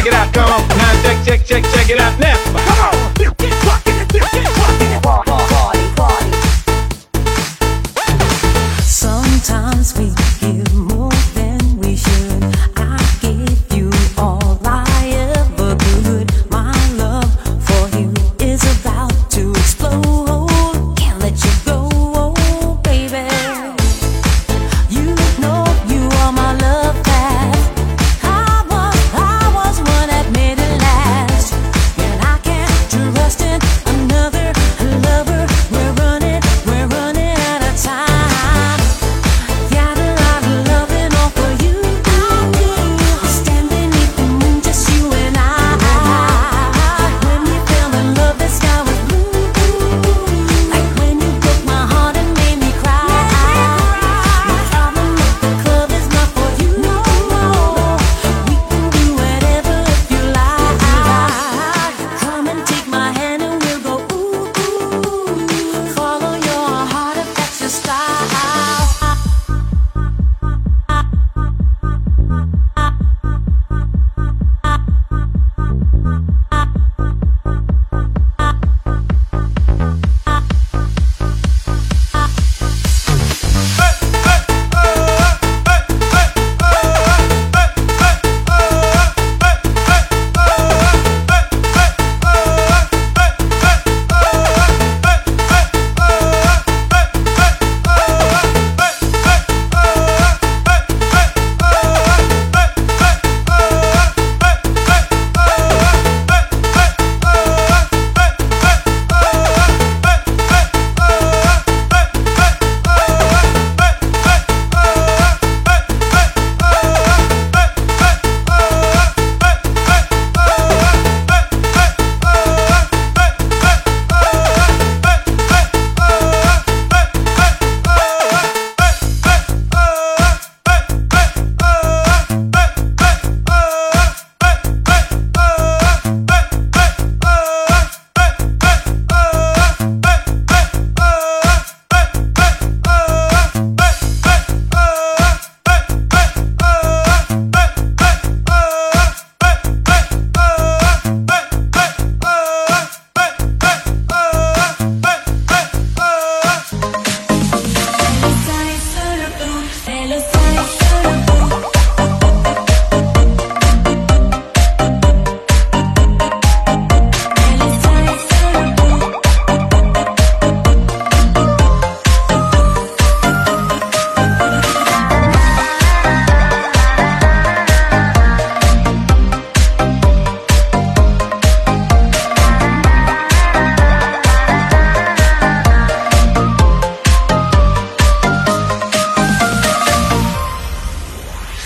check it out. Come on, now check, check, check, check it out now.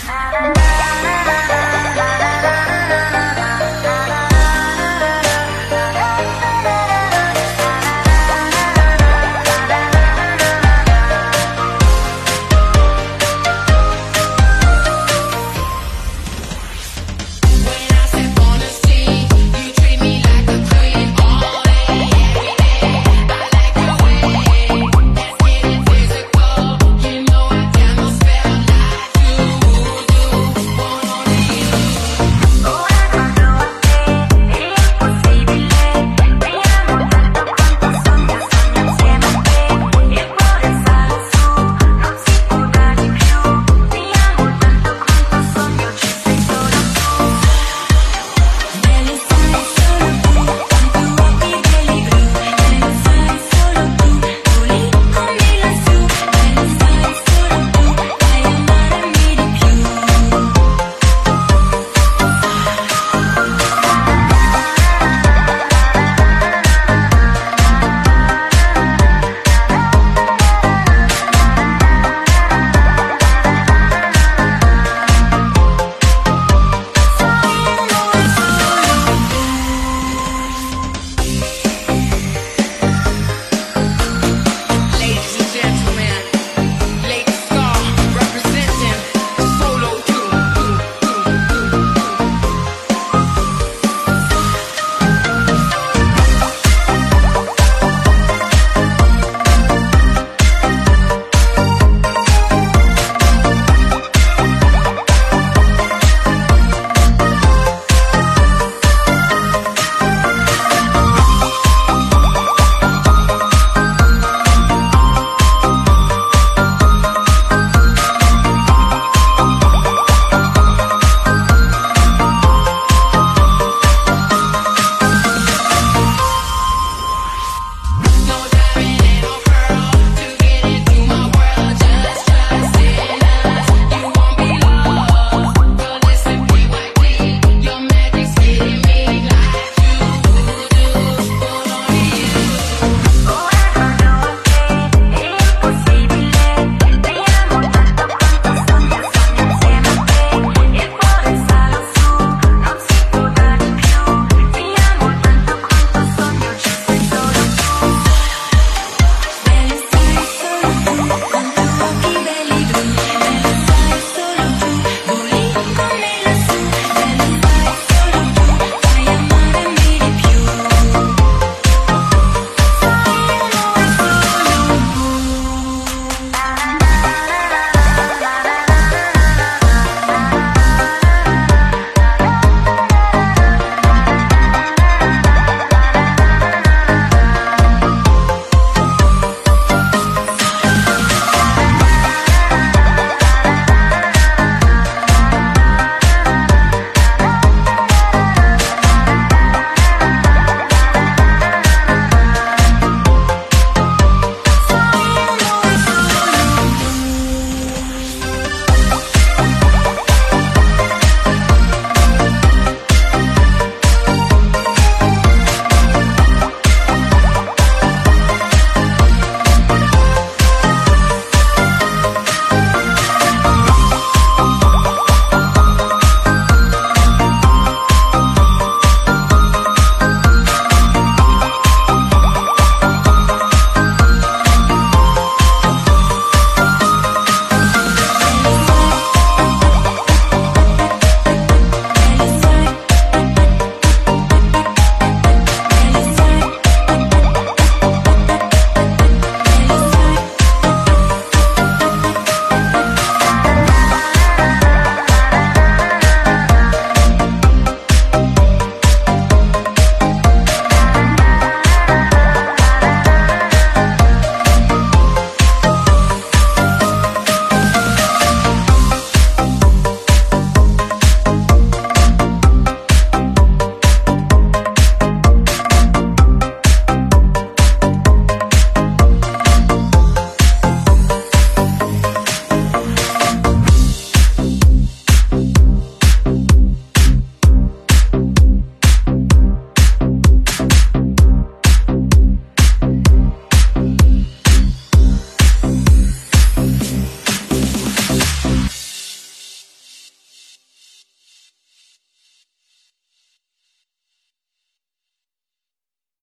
Bye.